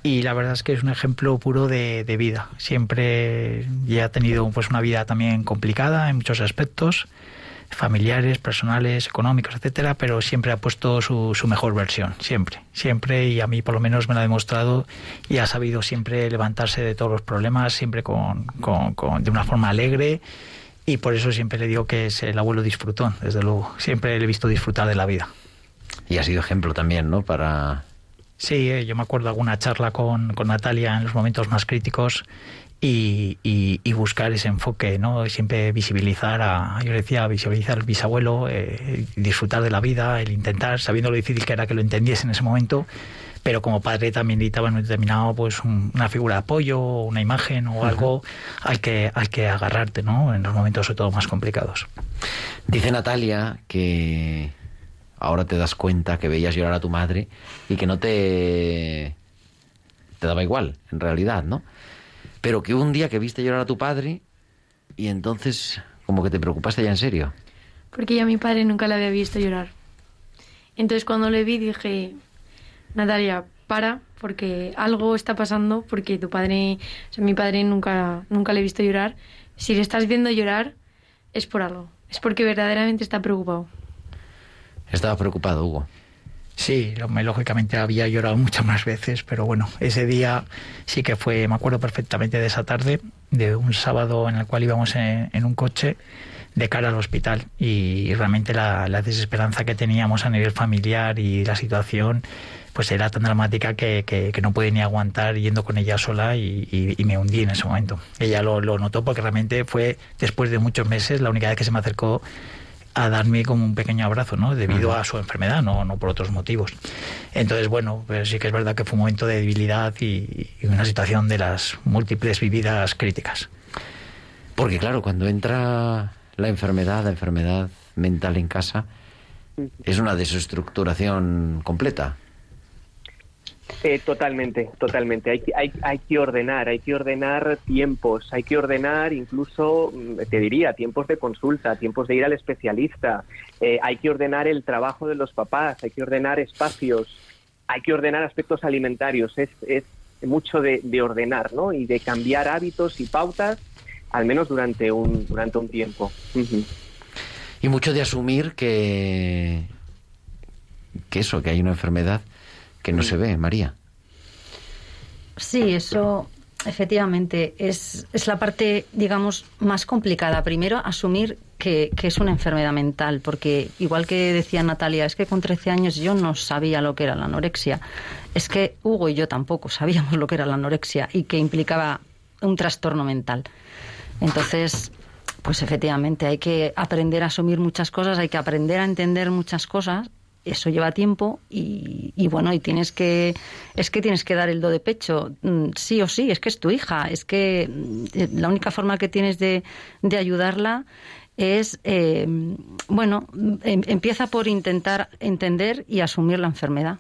Y la verdad es que es un ejemplo puro de, de vida. Siempre ya ha tenido pues una vida también complicada en muchos aspectos, familiares, personales, económicos, etcétera, pero siempre ha puesto su, su mejor versión, siempre, siempre, y a mí por lo menos me lo ha demostrado y ha sabido siempre levantarse de todos los problemas, siempre con, con- de una forma alegre, y por eso siempre le digo que es el abuelo disfrutón, desde luego, siempre le he visto disfrutar de la vida. Y ha sido ejemplo también, ¿no? Para Sí, eh, yo me acuerdo alguna charla con, con Natalia en los momentos más críticos y, y- y buscar ese enfoque, ¿no? Siempre visibilizar a, yo decía, visibilizar al bisabuelo, eh, disfrutar de la vida, el intentar, sabiendo lo difícil que era que lo entendiese en ese momento, pero como padre también necesitaba en un determinado, pues un- una figura de apoyo, una imagen o algo al que, al que agarrarte, ¿no? En los momentos sobre todo más complicados. Dice Natalia que ahora te das cuenta que veías llorar a tu madre y que no te te daba igual, en realidad, ¿no? Pero que un día que viste llorar a tu padre y entonces como que te preocupaste ya en serio. Porque yo a mi padre nunca le había visto llorar. Entonces cuando le vi dije, Natalia, para, porque algo está pasando, porque tu padre, o sea, mi padre nunca, nunca le he visto llorar. Si le estás viendo llorar, es por algo. Es porque verdaderamente está preocupado. Estaba preocupado, Hugo. Sí, lógicamente había llorado muchas más veces, pero bueno, ese día sí que fue, me acuerdo perfectamente de esa tarde, de un sábado en el cual íbamos en, un coche de cara al hospital y realmente la, desesperanza que teníamos a nivel familiar y la situación pues era tan dramática que, que, no pude ni aguantar yendo con ella sola y, y, me hundí en ese momento. Ella lo, lo, notó porque realmente fue después de muchos meses la única vez que se me acercó a darme como un pequeño abrazo, ¿no? Debido a su enfermedad, no, no por otros motivos. Entonces, bueno, pues sí que es verdad que fue un momento de debilidad y, y una situación de las múltiples vividas críticas. Porque claro, cuando entra la enfermedad, la enfermedad mental en casa, es una desestructuración completa. Eh, totalmente, totalmente. Hay, hay, hay que ordenar, hay que ordenar tiempos, hay que ordenar incluso, mm, te diría, tiempos de consulta, tiempos de ir al especialista, eh, hay que ordenar el trabajo de los papás, hay que ordenar espacios, hay que ordenar aspectos alimentarios. Es, es mucho de, de ordenar, ¿no? Y de cambiar hábitos y pautas, al menos durante un, durante un tiempo. Y mucho de asumir que, que eso, que hay una enfermedad que no se ve, María. Sí, eso efectivamente es, es la parte, digamos, más complicada. Primero, asumir que, que, es una enfermedad mental, porque igual que decía Natalia, es que con 13 años yo no sabía lo que era la anorexia. Es que Hugo y yo tampoco sabíamos lo que era la anorexia y que implicaba un trastorno mental. Entonces, pues efectivamente hay que aprender a asumir muchas cosas, hay que aprender a entender muchas cosas eso lleva tiempo y, bueno, y tienes que, es que tienes que dar el do de pecho, mm, sí o sí, es que es tu hija, es que mm, la única forma que tienes de, de ayudarla es, eh, bueno, em, empieza por intentar entender y asumir la enfermedad.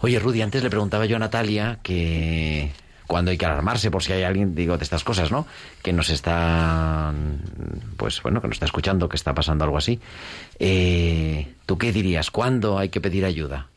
Oye, Rudy, antes le preguntaba yo a Natalia que cuando hay que alarmarse por si hay alguien, digo, de estas cosas, ¿no? Que nos está, pues bueno, que nos está escuchando, que está pasando algo así. Eh, ¿Tú qué dirías? ¿Cuándo hay que pedir ayuda?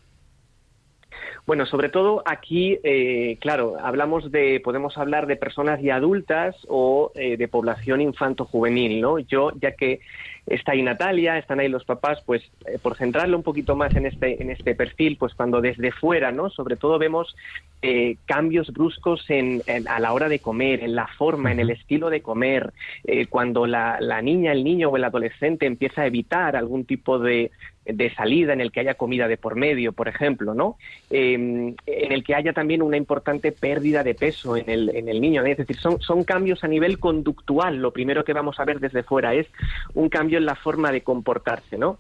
Bueno, sobre todo aquí, eh, claro, hablamos de, podemos hablar de personas ya adultas o eh, de población infanto-juvenil, ¿no? Yo, ya que está ahí Natalia, están ahí los papás, pues eh, por centrarlo un poquito más en este, en este perfil, pues cuando desde fuera, ¿no? Sobre todo vemos eh, cambios bruscos en, a la hora de comer, en la forma, en el estilo de comer, eh, cuando la, la, niña, el niño o el adolescente empieza a evitar algún tipo de, de salida en el que haya comida de por medio, por ejemplo, ¿no? en el que haya también una importante pérdida de peso en el, en el niño. Es decir, son, son cambios a nivel conductual. Lo primero que vamos a ver desde fuera es un cambio en la forma de comportarse, ¿no?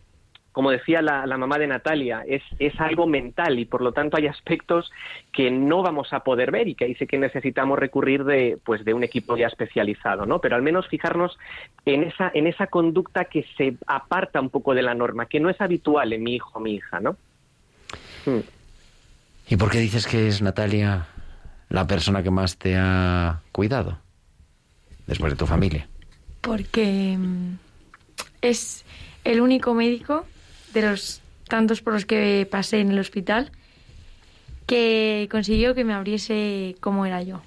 Como decía la, mamá de Natalia, es, es, algo mental y por lo tanto hay aspectos que no vamos a poder ver y que ahí sí que necesitamos recurrir de, pues, de un equipo ya especializado, ¿no? Pero al menos fijarnos en esa, en esa conducta que se aparta un poco de la norma, que no es habitual en mi hijo o mi hija, ¿no? Hmm. ¿Y por qué dices que es Natalia la persona que más te ha cuidado después de tu familia? Porque mm, es el único médico de los tantos por los que pasé en el hospital que consiguió que me abriese como era yo.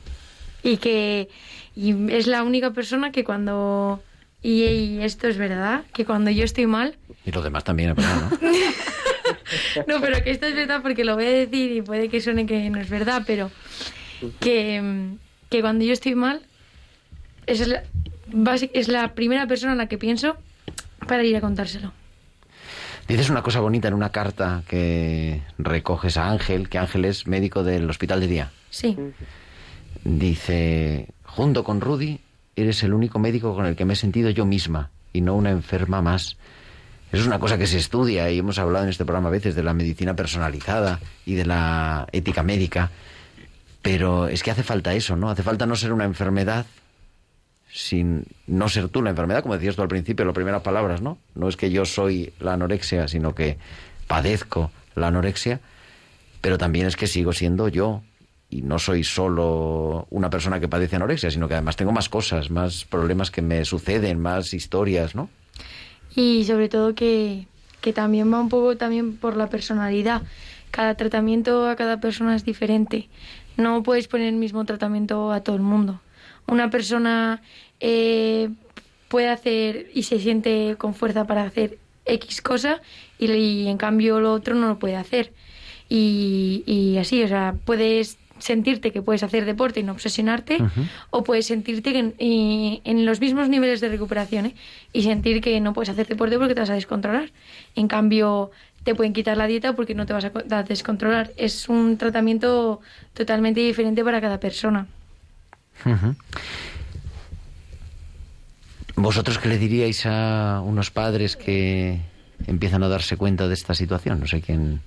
Y que y es la única persona que cuando... Y, esto es verdad, que cuando yo estoy mal... Y los demás también, ¿no? no, pero que esto es verdad porque lo voy a decir y puede que suene que no es verdad, pero que, que cuando yo estoy mal es la, es la primera persona a la que pienso para ir a contárselo. Dices una cosa bonita en una carta que recoges a Ángel, que Ángel es médico del hospital de día. Sí. Dice, junto con Rudy, eres el único médico con el que me he sentido yo misma y no una enferma más. Eso es una cosa que se estudia y hemos hablado en este programa a veces de la medicina personalizada y de la ética médica. Pero es que hace falta eso, ¿no? Hace falta no ser una enfermedad sin no ser tú la enfermedad, como decías tú al principio, las primeras palabras, ¿no? No es que yo soy la anorexia, sino que padezco la anorexia, pero también es que sigo siendo yo y no soy solo una persona que padece anorexia, sino que además tengo más cosas, más problemas que me suceden, más historias, ¿no? Y sobre todo que, que también va un poco también por la personalidad. Cada tratamiento a cada persona es diferente. No puedes poner el mismo tratamiento a todo el mundo una persona eh, puede hacer y se siente con fuerza para hacer X cosa y, en cambio lo otro no lo puede hacer. Y, así, o sea, puedes sentirte que puedes hacer deporte y no obsesionarte, o puedes sentirte que en, en, los mismos niveles de recuperación ¿eh? y sentir que no puedes hacer deporte porque te vas a descontrolar. En cambio, te pueden quitar la dieta porque no te vas a descontrolar. Es un tratamiento totalmente diferente para cada persona. ¿Vosotros qué le diríais a unos padres que empiezan a darse cuenta de esta situación? No sé quién,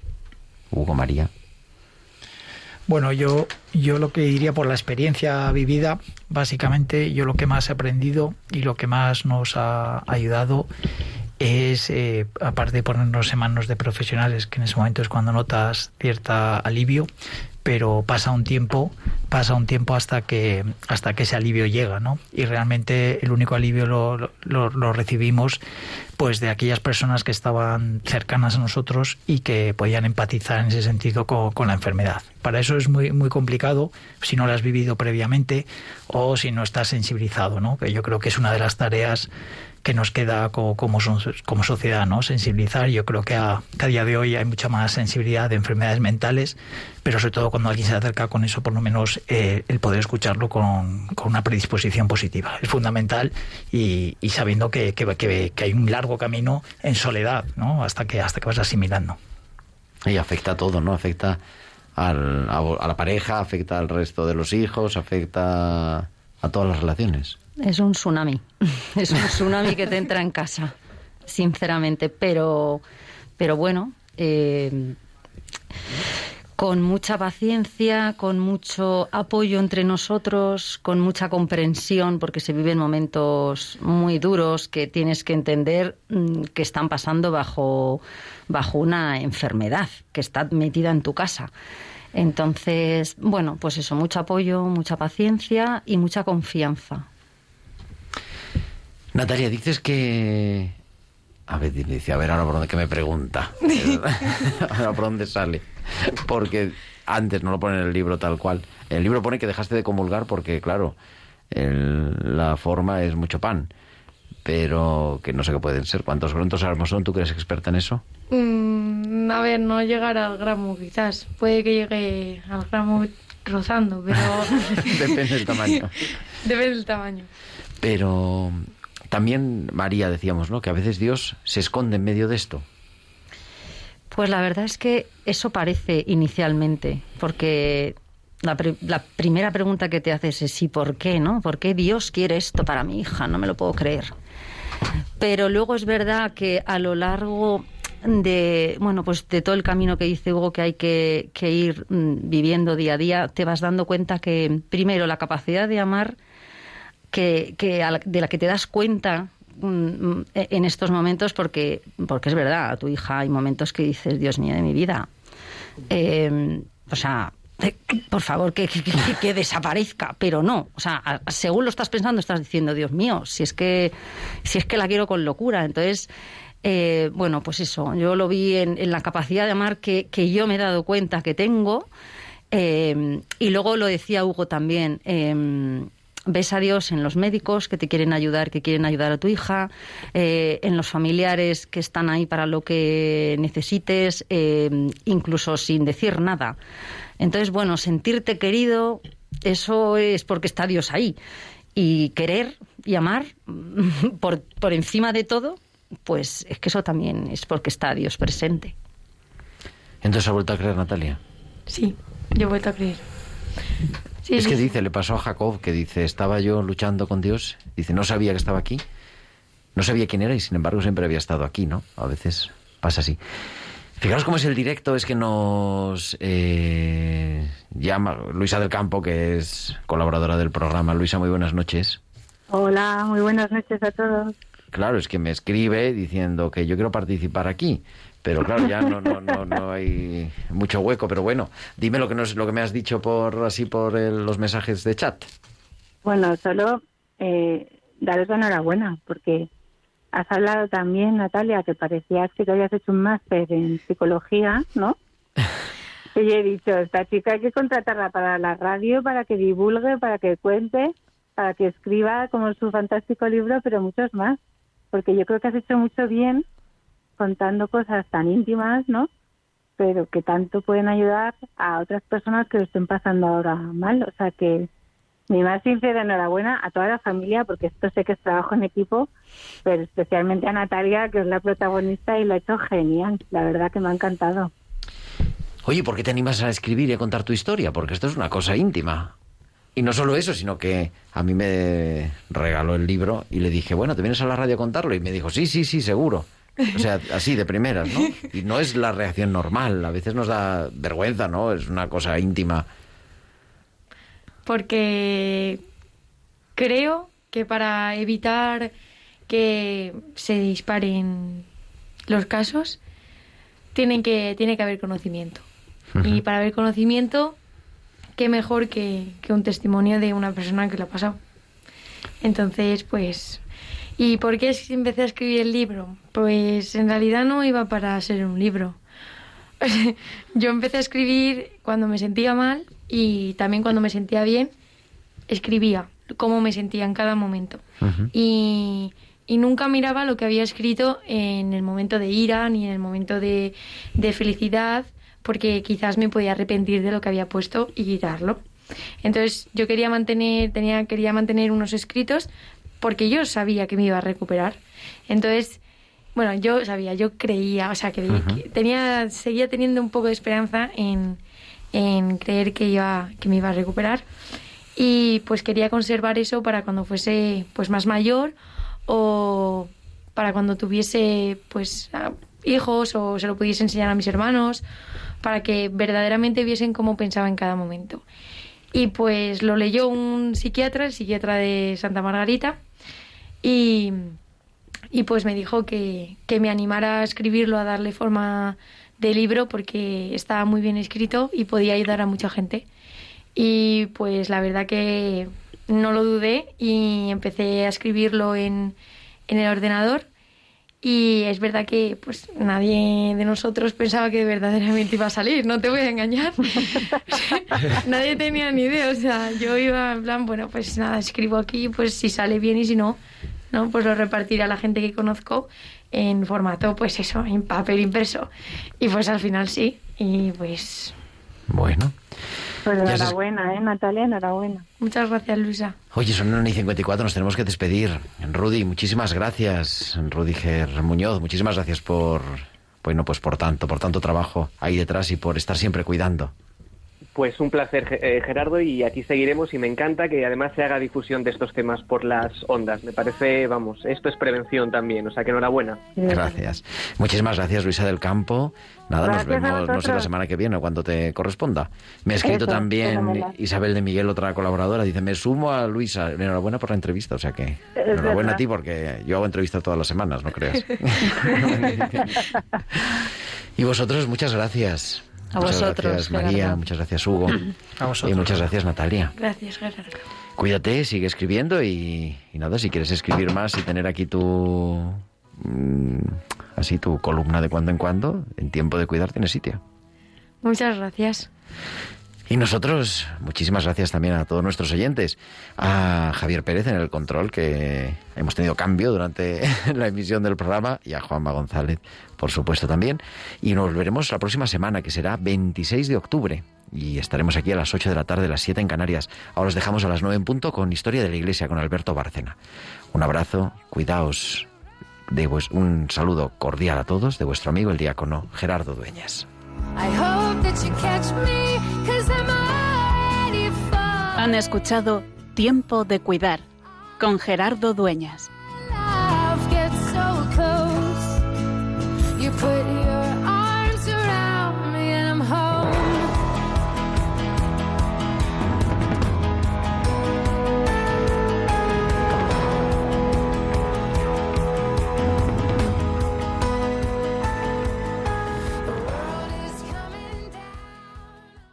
Hugo María. Bueno, yo, yo lo que diría por la experiencia vivida, básicamente yo lo que más he aprendido y lo que más nos ha ayudado es, eh, aparte de ponernos en manos de profesionales, que en ese momento es cuando notas cierta alivio, pero pasa un tiempo, pasa un tiempo hasta que hasta que ese alivio llega, ¿no? Y realmente el único alivio lo, lo, recibimos pues de aquellas personas que estaban cercanas a nosotros y que podían empatizar en ese sentido con, con, la enfermedad. Para eso es muy muy complicado si no lo has vivido previamente o si no estás sensibilizado, ¿no? Que yo creo que es una de las tareas que nos queda como, como, sociedad, ¿no? Sensibilizar. Yo creo que a, día de hoy hay mucha más sensibilidad de enfermedades mentales, pero sobre todo cuando alguien se acerca con eso, por lo menos eh, el poder escucharlo con, una predisposición positiva. Es fundamental y, sabiendo que, que, hay un largo camino en soledad, ¿no? Hasta que, hasta que vas asimilando. Y afecta a todo, ¿no? Afecta al, a la pareja, afecta al resto de los hijos, afecta a todas las relaciones. Es un tsunami, es un tsunami que te entra en casa, sinceramente, pero, pero bueno, eh, con mucha paciencia, con mucho apoyo entre nosotros, con mucha comprensión, porque se viven momentos muy duros que tienes que entender mm, que están pasando bajo, bajo una enfermedad que está metida en tu casa. Entonces, bueno, pues eso, mucho apoyo, mucha paciencia y mucha confianza. Natalia, dices que... A ver, dice, a ver ahora por dónde que me pregunta. ahora por dónde sale. Porque antes no lo pone en el libro tal cual. el libro pone que dejaste de comulgar porque, claro, la forma es mucho pan. Pero que no sé qué pueden ser. ¿Cuántos grantos armos son? ¿Tú crees experta en eso? Mm, a ver, no llegar al gramo quizás. Puede que llegue al gramo rozando, pero... Depende del tamaño. Depende del tamaño. Pero también, María, decíamos, ¿no? Que a veces Dios se esconde en medio de esto. Pues la verdad es que eso parece inicialmente, porque la, la, primera pregunta que te haces es ¿y por qué, no? ¿Por qué Dios quiere esto para mi hija? No me lo puedo creer. Pero luego es verdad que a lo largo de bueno pues de todo el camino que dice Hugo que hay que, que ir mm, viviendo día a día, te vas dando cuenta que primero la capacidad de amar que, de la que te das cuenta mm, mm, en estos momentos porque, porque es verdad, a tu hija hay momentos que dices, Dios mío de mi vida. Em, o sea, por favor, que, que, desaparezca, pero no. O sea, según lo estás pensando, estás diciendo, Dios mío, si es que, si es que la quiero con locura. Entonces, eh, bueno, pues eso, yo lo vi en, en, la capacidad de amar que, que yo me he dado cuenta que tengo. Em, y luego lo decía Hugo también. Eh, ves a Dios en los médicos que te quieren ayudar, que quieren ayudar a tu hija, eh, en los familiares que están ahí para lo que necesites, eh, incluso sin decir nada. Entonces, bueno, sentirte querido, eso es porque está Dios ahí. Y querer y amar por, por encima de todo, pues es que eso también es porque está Dios presente. Entonces, ¿ha vuelto a creer Natalia? Sí, yo he vuelto a creer es que dice, le pasó a Jacob, que dice, estaba yo luchando con Dios, dice, no sabía que estaba aquí, no sabía quién era y sin embargo siempre había estado aquí, ¿no? A veces pasa así. Fijaros cómo es el directo, es que nos eh, llama Luisa del Campo, que es colaboradora del programa. Luisa, muy buenas noches. Hola, muy buenas noches a todos. Claro, es que me escribe diciendo que yo quiero participar aquí. Pero claro, ya no, no, no, no hay mucho hueco. Pero bueno, dime lo que, nos, lo que me has dicho por así por los mensajes de chat. Bueno, solo eh, daros enhorabuena, porque has hablado también, Natalia, que parecías que te habías hecho un máster en psicología, ¿no? y he dicho, esta chica hay que contratarla para la radio, para que divulgue, para que cuente, para que escriba como su fantástico libro, pero muchos más. Porque yo creo que has hecho mucho bien contando cosas tan íntimas, ¿no? pero que tanto pueden ayudar a otras personas que lo estén pasando ahora mal. O sea que mi más sincera enhorabuena a toda la familia, porque esto sé que es trabajo en equipo, pero especialmente a Natalia, que es la protagonista y lo ha hecho genial. La verdad que me ha encantado. Oye, ¿por qué te animas a escribir y a contar tu historia? Porque esto es una cosa íntima. Y no solo eso, sino que a mí me regaló el libro y le dije, bueno, ¿te vienes a la radio a contarlo? Y me dijo, sí, sí, sí, seguro. O sea, así de primeras, ¿no? Y no es la reacción normal, a veces nos da vergüenza, ¿no? Es una cosa íntima. Porque creo que para evitar que se disparen los casos, tienen que, tiene que haber conocimiento. Y para haber conocimiento, qué mejor que, que un testimonio de una persona que lo ha pasado. Entonces, pues ¿Y por qué empecé a escribir el libro? Pues en realidad no iba para ser un libro. Yo empecé a escribir cuando me sentía mal y también cuando me sentía bien, escribía cómo me sentía en cada momento. y, y, nunca miraba lo que había escrito en el momento de ira ni en el momento de, de felicidad, porque quizás me podía arrepentir de lo que había puesto y quitarlo. Entonces yo quería mantener, tenía, quería mantener unos escritos porque yo sabía que me iba a recuperar. Entonces, bueno, yo sabía, yo creía, o sea, que, tenía, seguía teniendo un poco de esperanza en, en creer que, iba, que me iba a recuperar. Y pues quería conservar eso para cuando fuese pues más mayor o para cuando tuviese pues hijos o se lo pudiese enseñar a mis hermanos para que verdaderamente viesen cómo pensaba en cada momento. Y pues lo leyó un psiquiatra, el psiquiatra de Santa Margarita, y, y pues me dijo que, que me animara a escribirlo, a darle forma de libro porque estaba muy bien escrito y podía ayudar a mucha gente. Y pues la verdad que no lo dudé y empecé a escribirlo en, en el ordenador y es verdad que pues nadie de nosotros pensaba que verdaderamente iba a salir, no te voy a engañar. nadie tenía ni idea, o sea, yo iba en plan, bueno, pues nada, escribo aquí, pues si sale bien y si no, no, pues lo repartiré a la gente que conozco en formato, pues eso, en papel impreso. Y pues al final sí, y pues... Bueno. Pues enhorabuena, ¿eh, Natalia? Enhorabuena. Muchas gracias, Luisa. Oye, son 1 y 54, nos tenemos que despedir. Rudy, muchísimas gracias. Rudiger Muñoz, muchísimas gracias por, bueno, pues por tanto, por tanto trabajo ahí detrás y por estar siempre cuidando. Pues un placer, eh, Gerardo, y aquí seguiremos y me encanta que además se haga difusión de estos temas por las ondas. Me parece, vamos, esto es prevención también, o sea que enhorabuena. Gracias. Muchísimas gracias, Luisa del Campo. Nada, nos vemos, no sé, la semana que viene o cuando te corresponda. Me ha escrito también Isabel de Miguel, otra colaboradora, dice, me sumo a Luisa. Enhorabuena por la entrevista, o sea que enhorabuena a ti porque yo hago entrevistas todas las semanas, no creas. y vosotros, muchas gracias. A muchas vosotros. Gracias, María, muchas gracias, Hugo. Y muchas gracias, Natalia. Gracias, Gerardo. Cuídate, sigue escribiendo y, nada, si quieres escribir más y tener aquí tu. Mm, así tu columna de cuando en cuando, en tiempo de cuidar tiene sitio. Muchas gracias. Y nosotros, muchísimas gracias también a todos nuestros oyentes, a Javier Pérez en el control, que hemos tenido cambio durante la emisión del programa, y a Juanma González, por supuesto, también. Y nos veremos la próxima semana, que será 26 de octubre, y estaremos aquí a las 8 de la tarde, a las 7 en Canarias. Ahora os dejamos a las 9 en punto con Historia de la Iglesia, con Alberto Bárcena. Un abrazo, cuidaos, de un saludo cordial a todos de vuestro amigo el diácono Gerardo Dueñas. Han escuchado Tiempo de Cuidar con Gerardo Dueñas.